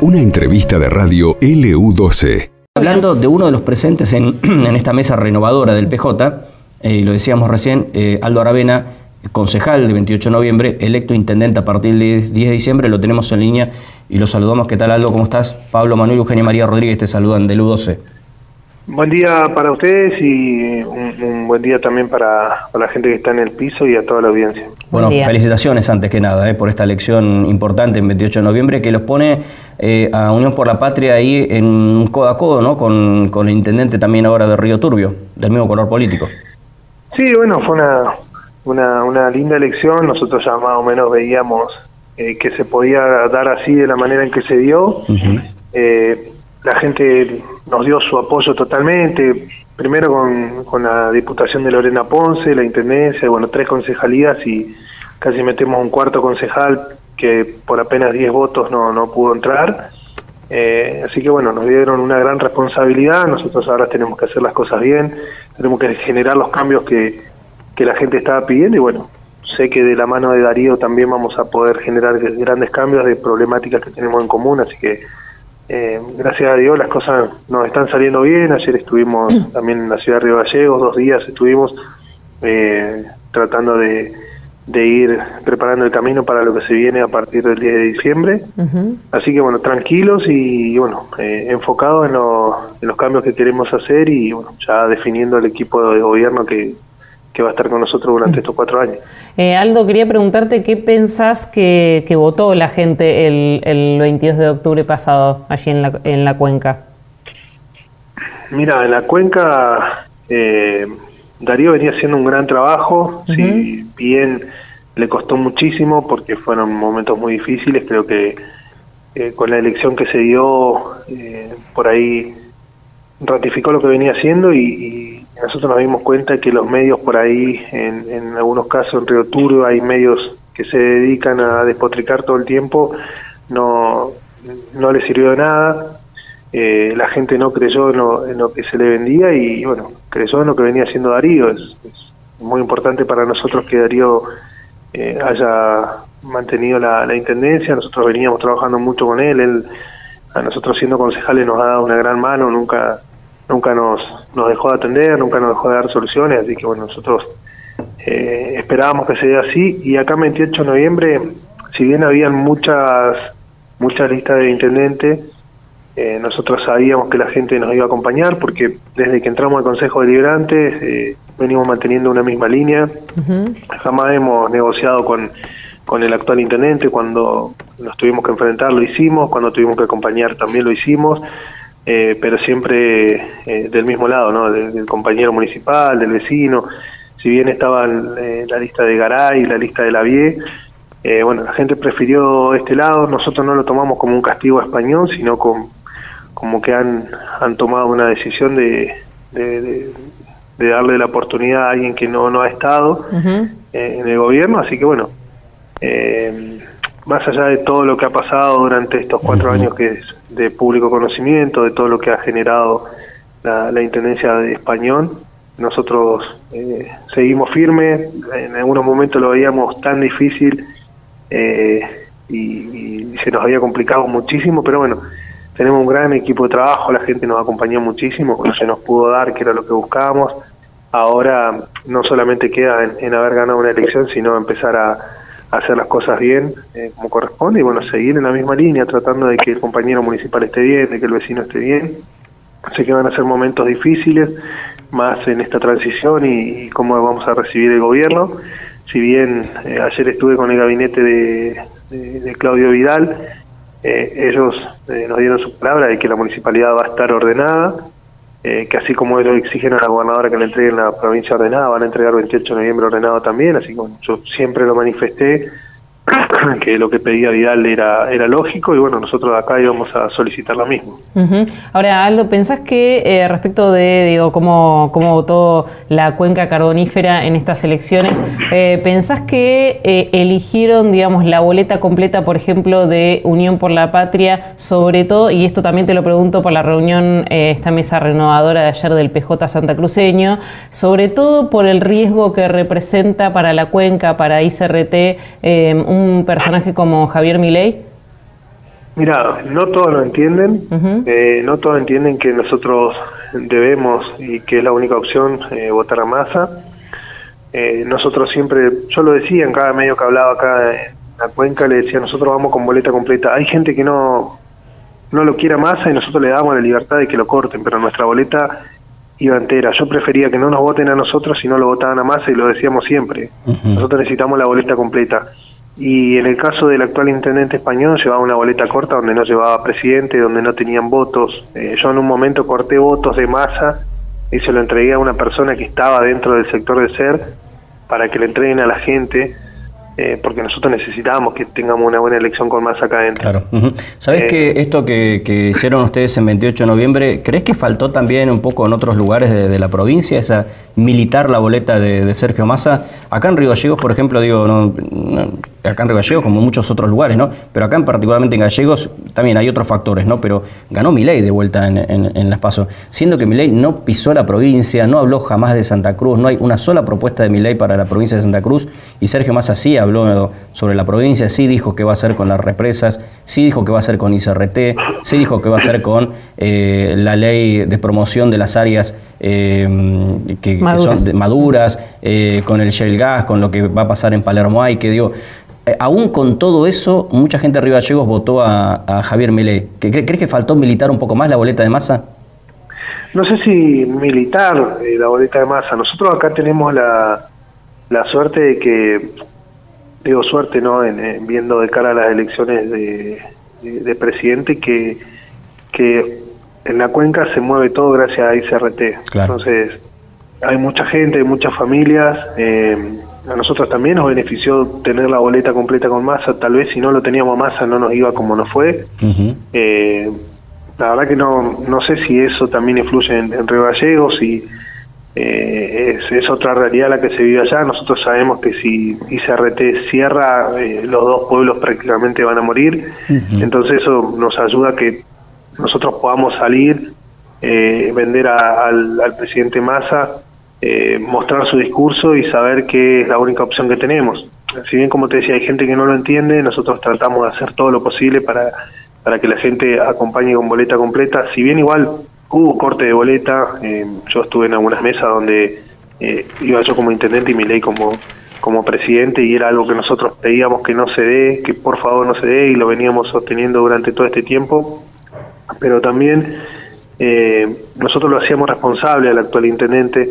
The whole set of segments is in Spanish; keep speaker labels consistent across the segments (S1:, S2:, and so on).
S1: Una entrevista de radio LU12.
S2: Hablando de uno de los presentes en, esta mesa renovadora del PJ, eh, lo decíamos recién, eh, Aldo Aravena, concejal de 28 de noviembre, electo intendente a partir del 10 de diciembre, lo tenemos en línea y lo saludamos. ¿Qué tal Aldo? ¿Cómo estás? Pablo Manuel Eugenia María Rodríguez te saludan de LU12.
S3: Buen día para ustedes y un, buen día también para, la gente que está en el piso y a toda la audiencia.
S2: Bueno, felicitaciones antes que nada eh, por esta elección importante en 28 de noviembre que los pone eh, a Unión por la Patria ahí en codo a codo ¿no? con, con el intendente también ahora de Río Turbio, del mismo color político.
S3: Sí, bueno, fue una, una, una linda elección. Nosotros ya más o menos veíamos eh, que se podía dar así de la manera en que se dio la gente nos dio su apoyo totalmente, primero con, con la Diputación de Lorena Ponce, la Intendencia, bueno, tres concejalías y casi metemos un cuarto concejal que por apenas 10 votos no, no pudo entrar. Eh, así que bueno, nos dieron una gran responsabilidad, nosotros ahora tenemos que hacer las cosas bien, tenemos que generar los cambios que, que la gente estaba pidiendo y bueno, sé que de la mano de Darío también vamos a poder generar grandes cambios de problemáticas que tenemos en común, así que eh, gracias a Dios las cosas nos están saliendo bien. Ayer estuvimos también en la ciudad de Río Gallegos, dos días estuvimos eh, tratando de, ir preparando el camino para lo que se viene a partir del 10 de diciembre. Así que bueno, tranquilos y, bueno, eh, enfocados en, en los cambios que queremos hacer y bueno, ya definiendo el equipo de gobierno que, que va a estar con nosotros durante estos cuatro años.
S4: Eh, Aldo, quería preguntarte qué pensás que, votó la gente el, el, 22 de octubre pasado allí en la, en la cuenca.
S3: Mira, en la cuenca eh, Darío venía haciendo un gran trabajo, si bien le costó muchísimo porque fueron momentos muy difíciles, creo que eh, con la elección que se dio por ahí ratificó lo que venía haciendo y nosotros nos dimos cuenta que los medios por ahí, en, algunos casos en Río Turbio, hay medios que se dedican a despotricar todo el tiempo, no, no le sirvió de nada. Eh, la gente no creyó en lo, que se le vendía y, bueno, creyó en lo que venía haciendo Darío. Es, muy importante para nosotros que Darío eh, haya mantenido la, la, intendencia. Nosotros veníamos trabajando mucho con él. Él, a nosotros siendo concejales, nos ha dado una gran mano. Nunca nunca nos, nos dejó de atender, nunca nos dejó de dar soluciones, así que bueno, nosotros eh, esperábamos que se dé así. Y acá 28 de noviembre, si bien habían muchas, muchas listas de intendentes, eh, nosotros sabíamos que la gente nos iba a acompañar porque desde que entramos al Consejo Deliberante eh, venimos manteniendo una misma línea, jamás hemos negociado con, con el actual intendente, cuando nos tuvimos que enfrentar lo hicimos, cuando tuvimos que acompañar también lo hicimos, eh, pero siempre eh, del mismo lado, ¿no? Del, compañero municipal, del vecino. Si bien estaba eh, la lista de Garay y la lista de la Vie, bueno, la gente prefirió este lado. Nosotros no lo tomamos como un castigo español, sino como que han, han tomado una decisión de, de, darle la oportunidad a alguien que no, no ha estado en el gobierno. Así que bueno. Eh, más allá de todo lo que ha pasado durante estos cuatro años que es de público conocimiento, de todo lo que ha generado la, Intendencia de Español, nosotros eh, seguimos firmes, en algunos momentos lo veíamos tan difícil eh, y, se nos había complicado muchísimo, pero bueno, tenemos un gran equipo de trabajo, la gente nos acompañó muchísimo, se nos pudo dar, que era lo que buscábamos, ahora no solamente queda en haber ganado una elección, sino empezar a hacer las cosas bien eh, como corresponde y bueno, seguir en la misma línea tratando de que el compañero municipal esté bien, de que el vecino esté bien. Sé que van a ser momentos difíciles, más en esta transición y, cómo vamos a recibir el gobierno. Si bien eh, ayer estuve con el gabinete de, Claudio Vidal, eh, ellos nos dieron su palabra de que la municipalidad va a estar ordenada, eh, que así como ellos exigen a la gobernadora que le entreguen la provincia ordenada, van a entregar 28 de noviembre ordenado también, así que yo siempre lo manifesté, que lo que pedía Vidal era, era lógico y bueno, nosotros acá íbamos a solicitar lo mismo.
S4: Ahora, Aldo, ¿pensás que eh, respecto de digo, cómo, cómo votó la cuenca carbonífera en estas elecciones, eh, ¿pensás que eh, eligieron, digamos, la boleta completa, por ejemplo, de Unión por la Patria, sobre todo, y esto también te lo pregunto por la reunión, esta mesa renovadora de ayer del PJ Santa Cruceño, sobre todo por el riesgo que representa para la cuenca, para ICRT, un personaje como Javier Milei?
S3: Mira, no todos lo entienden, eh, no todos entienden que nosotros debemos y que es la única opción eh, votar a masa. Eh, nosotros siempre, yo lo decía en cada medio que hablaba acá en la cuenca, le decía, nosotros vamos con boleta completa. Hay gente que no, no lo quiera masa y nosotros le damos la libertad de que lo corten, pero nuestra boleta iba entera. Yo prefería que no nos voten a nosotros si no lo votaban a masa y lo decíamos siempre. Nosotros necesitamos la boleta completa. Y en el caso del actual intendente español llevaba una boleta corta donde no llevaba presidente, donde no tenían votos. Eh, yo en un momento corté votos de masa y se lo entregué a una persona que estaba dentro del sector de SER para que le entreguen a la gente eh, porque nosotros necesitábamos que tengamos una buena elección con más acá adentro.
S2: Claro. ¿Sabes que eh, esto que, hicieron ustedes en 28 de noviembre, crees que faltó también un poco en otros lugares de, la provincia, esa militar la boleta de, Sergio Massa? Acá en Río Gallegos, por ejemplo, digo, no, acá en Río Gallegos, como en muchos otros lugares, ¿no? Pero acá en particularmente en Gallegos también hay otros factores, ¿no? Pero ganó Milei de vuelta en, en, las pasos, siendo que Milei no pisó la provincia, no habló jamás de Santa Cruz, no hay una sola propuesta de Milei para la provincia de Santa Cruz, y Sergio Massa sí habló sobre la provincia, sí dijo que va a hacer con las represas, sí dijo que va a hacer con ICRT, sí dijo que va a hacer con eh, la ley de promoción de las áreas eh, que, son maduras, eh, con el shale gas, con lo que va a pasar en Palermo hay, que digo, aún con todo eso, mucha gente de Río Gallegos votó a, Javier Milei. ¿Crees que faltó militar un poco más la boleta de masa?
S3: No sé si militar la boleta de masa. Nosotros acá tenemos la, la suerte de que digo suerte, ¿no? En, viendo de cara a las elecciones de, presidente que, que en la cuenca se mueve todo gracias a ICRT. Entonces, hay mucha gente, hay muchas familias. Eh, a nosotros también nos benefició tener la boleta completa con masa. Tal vez si no lo teníamos masa no nos iba como nos fue. eh, la verdad que no, no sé si eso también influye en, en Río Gallegos y eh, es, otra realidad la que se vive allá. Nosotros sabemos que si ICRT cierra, eh, los dos pueblos prácticamente van a morir. Entonces eso nos ayuda a que nosotros podamos salir, eh, vender al, presidente Massa, mostrar su discurso y saber que es la única opción que tenemos. Si bien, como te decía, hay gente que no lo entiende, nosotros tratamos de hacer todo lo posible para, para que la gente acompañe con boleta completa. Si bien igual Hubo corte de boleta, eh, yo estuve en algunas mesas donde eh, iba yo como intendente y mi ley como, como presidente y era algo que nosotros pedíamos que no se dé, que por favor no se dé y lo veníamos sosteniendo durante todo este tiempo, pero también eh, nosotros lo hacíamos responsable al actual intendente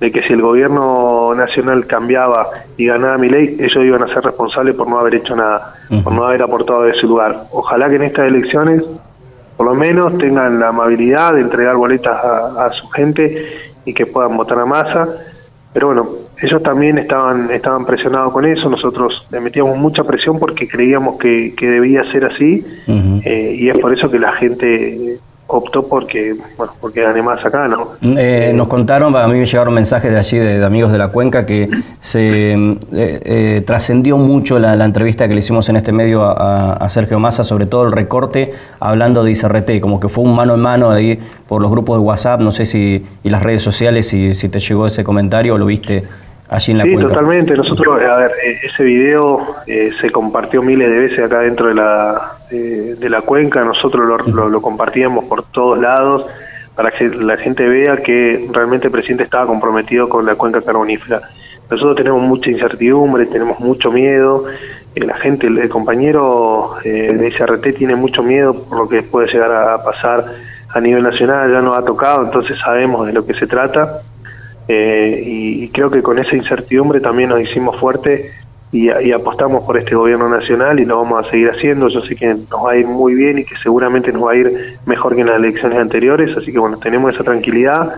S3: de que si el gobierno nacional cambiaba y ganaba mi ley, ellos iban a ser responsables por no haber hecho nada, por no haber aportado de su lugar. Ojalá que en estas elecciones por lo menos tengan la amabilidad de entregar boletas a, su gente y que puedan votar a masa. Pero bueno, ellos también estaban, estaban presionados con eso, nosotros le metíamos mucha presión porque creíamos que, debía ser así eh, y es por eso que la gente optó porque bueno porque gané más acá no
S2: eh, nos contaron a mí me llegaron mensajes de allí de, amigos de la cuenca que se eh, eh, trascendió mucho la, entrevista que le hicimos en este medio a, Sergio Massa sobre todo el recorte hablando de ICRT como que fue un mano en mano ahí por los grupos de WhatsApp no sé si y las redes sociales si, si te llegó ese comentario o lo viste allí en la
S3: sí, totalmente. Nosotros, a ver, eh, ese video eh, se compartió miles de veces acá dentro de la, de la cuenca. Nosotros lo, lo, compartíamos por todos lados para que la gente vea que realmente el presidente estaba comprometido con la cuenca carbonífera. Nosotros tenemos mucha incertidumbre, tenemos mucho miedo. Eh, la gente, el, compañero de ICRT tiene mucho miedo por lo que puede llegar a pasar a nivel nacional. Ya nos ha tocado, entonces sabemos de lo que se trata eh, y, creo que con esa incertidumbre también nos hicimos fuerte y, apostamos por este gobierno nacional y lo vamos a seguir haciendo. Yo sé que nos va a ir muy bien y que seguramente nos va a ir mejor que en las elecciones anteriores, así que bueno, tenemos esa tranquilidad.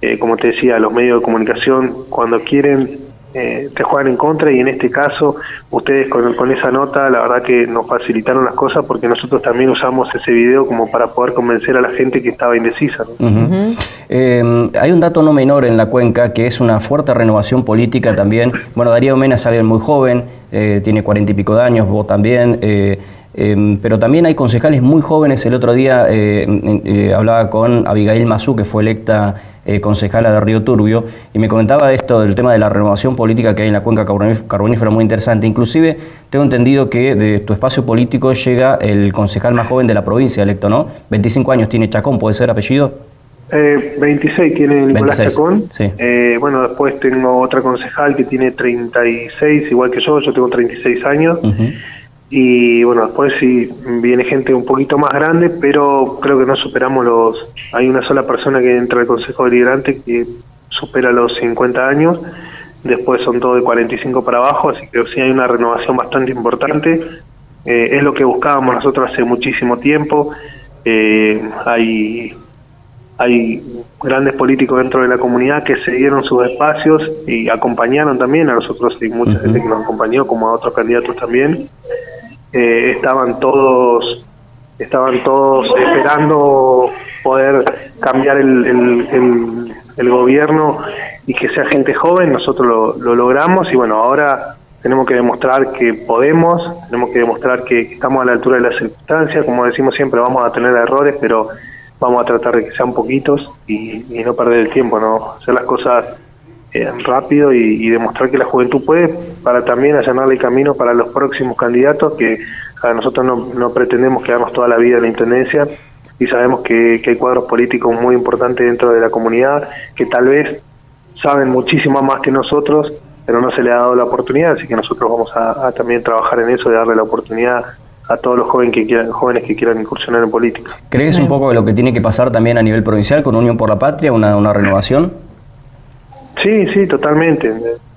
S3: Eh, como te decía, los medios de comunicación cuando quieren eh, te juegan en contra y en este caso ustedes con, con, esa nota la verdad que nos facilitaron las cosas porque nosotros también usamos ese video como para poder convencer a la gente que estaba indecisa.
S2: Eh, hay un dato no menor en la cuenca que es una fuerte renovación política también. Bueno, Darío Mena es alguien muy joven, eh, tiene cuarenta y pico de años, vos también. Em, pero también hay concejales muy jóvenes. El otro día eh, hablaba con Abigail Mazú, que fue electa concejala de Río Turbio, y me comentaba esto del tema de la renovación política que hay en la cuenca carbonífera muy interesante. Inclusive tengo entendido que de tu espacio político llega el concejal más joven de la provincia electo, ¿no? 25 años tiene Chacón, ¿puede ser apellido?
S3: Eh, 26 tiene Nicolás Chacón. Eh, bueno, después tengo otra concejal que tiene 36, igual que yo, yo tengo 36 años. Y bueno, después sí viene gente un poquito más grande, pero creo que no superamos los... Hay una sola persona que entra al Consejo Deliberante que supera los 50 años, después son todos de 45 para abajo, así que sí hay una renovación bastante importante. Eh, es lo que buscábamos nosotros hace muchísimo tiempo. Eh, hay hay grandes políticos dentro de la comunidad que se dieron sus espacios y acompañaron también a nosotros y mucha gente que nos acompañó como a otros candidatos también eh, estaban todos estaban todos esperando poder cambiar el, el, gobierno y que sea gente joven. Nosotros lo, logramos y bueno ahora tenemos que demostrar que podemos tenemos que demostrar que estamos a la altura de las circunstancias. Como decimos siempre vamos a tener errores pero vamos a tratar de que sean poquitos y, no perder el tiempo, no hacer las cosas eh, rápido y, demostrar que la juventud puede para también allanarle el camino para los próximos candidatos que a nosotros no, no pretendemos quedarnos toda la vida en la intendencia y sabemos que, hay cuadros políticos muy importantes dentro de la comunidad que tal vez saben muchísimo más que nosotros pero no se le ha dado la oportunidad así que nosotros vamos a, a también trabajar en eso de darle la oportunidad a todos los jóvenes que quieran, jóvenes que quieran incursionar en política.
S2: ¿Crees un poco de lo que tiene que pasar también a nivel provincial con Unión por la Patria, una, una renovación?
S3: Sí, sí, totalmente.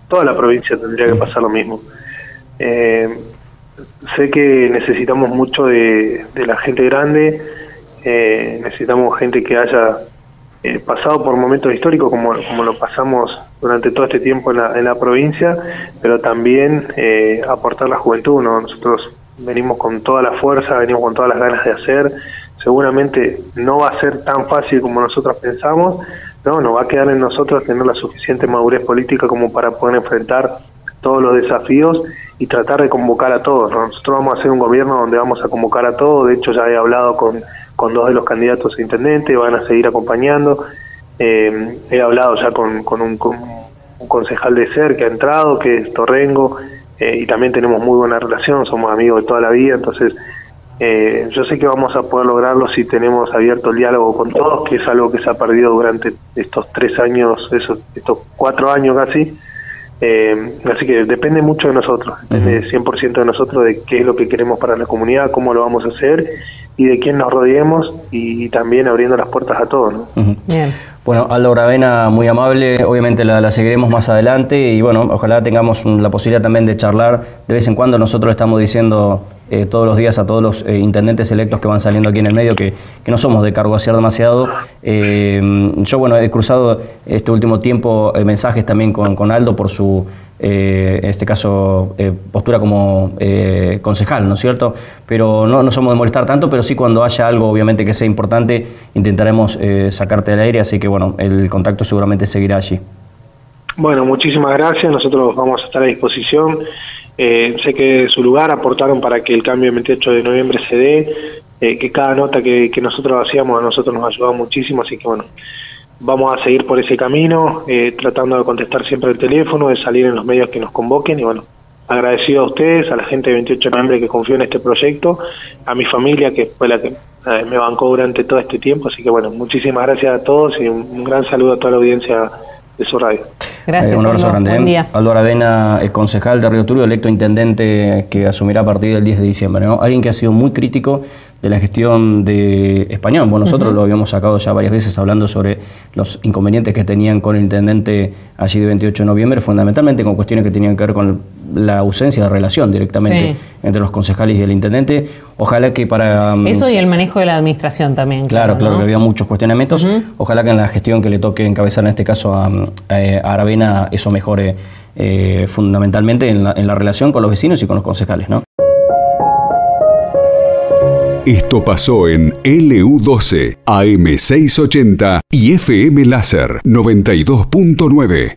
S3: Toda la provincia tendría que pasar lo mismo. Eh, sé que necesitamos mucho de, la gente grande, eh, necesitamos gente que haya eh, pasado por momentos históricos como, como lo pasamos durante todo este tiempo en la, en la provincia, pero también aportar la juventud. ¿no? Nosotros venimos con toda la fuerza, venimos con todas las ganas de hacer. Seguramente no va a ser tan fácil como nosotros pensamos, no, nos va a quedar en nosotros tener la suficiente madurez política como para poder enfrentar todos los desafíos y tratar de convocar a todos. Nosotros vamos a hacer un gobierno donde vamos a convocar a todos, de hecho ya he hablado con, con dos de los candidatos a intendente, van a seguir acompañando. Eh, he hablado ya con, con, un, con un concejal de SER que ha entrado, que es Torrengo, eh, y también tenemos muy buena relación, somos amigos de toda la vida, entonces eh, yo sé que vamos a poder lograrlo si tenemos abierto el diálogo con todos, que es algo que se ha perdido durante estos tres años, esos, estos cuatro años casi. Eh, así que depende mucho de nosotros, depende 100% de nosotros de qué es lo que queremos para la comunidad, cómo lo vamos a hacer y de quién nos rodeemos y, también abriendo las puertas a todos. ¿no?
S2: Bien. Bueno, Aldo Gravena, muy amable, obviamente la, seguiremos más adelante y bueno, ojalá tengamos la posibilidad también de charlar de vez en cuando. Nosotros estamos diciendo eh, todos los días a todos los eh, intendentes electos que van saliendo aquí en el medio que, no somos de cargo hacer demasiado. Eh, yo, bueno, he cruzado este último tiempo mensajes también con, con Aldo por su en este caso, postura como concejal, ¿no es cierto? Pero no, no somos de molestar tanto, pero sí cuando haya algo, obviamente, que sea importante, intentaremos sacarte del aire, así que, bueno, el contacto seguramente seguirá allí.
S3: Bueno, muchísimas gracias, nosotros vamos a estar a disposición. Sé que su lugar aportaron para que el cambio del 28 de noviembre se dé, que cada nota que, que nosotros hacíamos a nosotros nos ayudado muchísimo, así que bueno, vamos a seguir por ese camino, eh, tratando de contestar siempre el teléfono, de salir en los medios que nos convoquen y bueno, agradecido a ustedes, a la gente de 28 de noviembre que confió en este proyecto, a mi familia que fue la que eh, me bancó durante todo este tiempo, así que bueno, muchísimas gracias a todos y un, gran saludo a toda la audiencia de radio.
S2: Gracias. Eh, un abrazo grande. Buen día. Aldo Aravena, el concejal de Río Turbio, electo intendente que asumirá a partir del 10 de diciembre. ¿no? Alguien que ha sido muy crítico de la gestión de Español. Bueno, nosotros lo habíamos sacado ya varias veces hablando sobre los inconvenientes que tenían con el intendente allí de 28 de noviembre, fundamentalmente con cuestiones que tenían que ver con la ausencia de relación directamente entre los concejales y el intendente. Ojalá que para...
S4: Mm, Eso y el manejo de la administración también.
S2: Claro, claro, que había muchos cuestionamientos. Ojalá que en la gestión que le toque encabezar en este caso a, a Aravena eso mejore eh, fundamentalmente en la, en la relación con los vecinos y con los concejales, ¿no?
S1: Esto pasó en LU12, AM680 y FM Láser 92.9.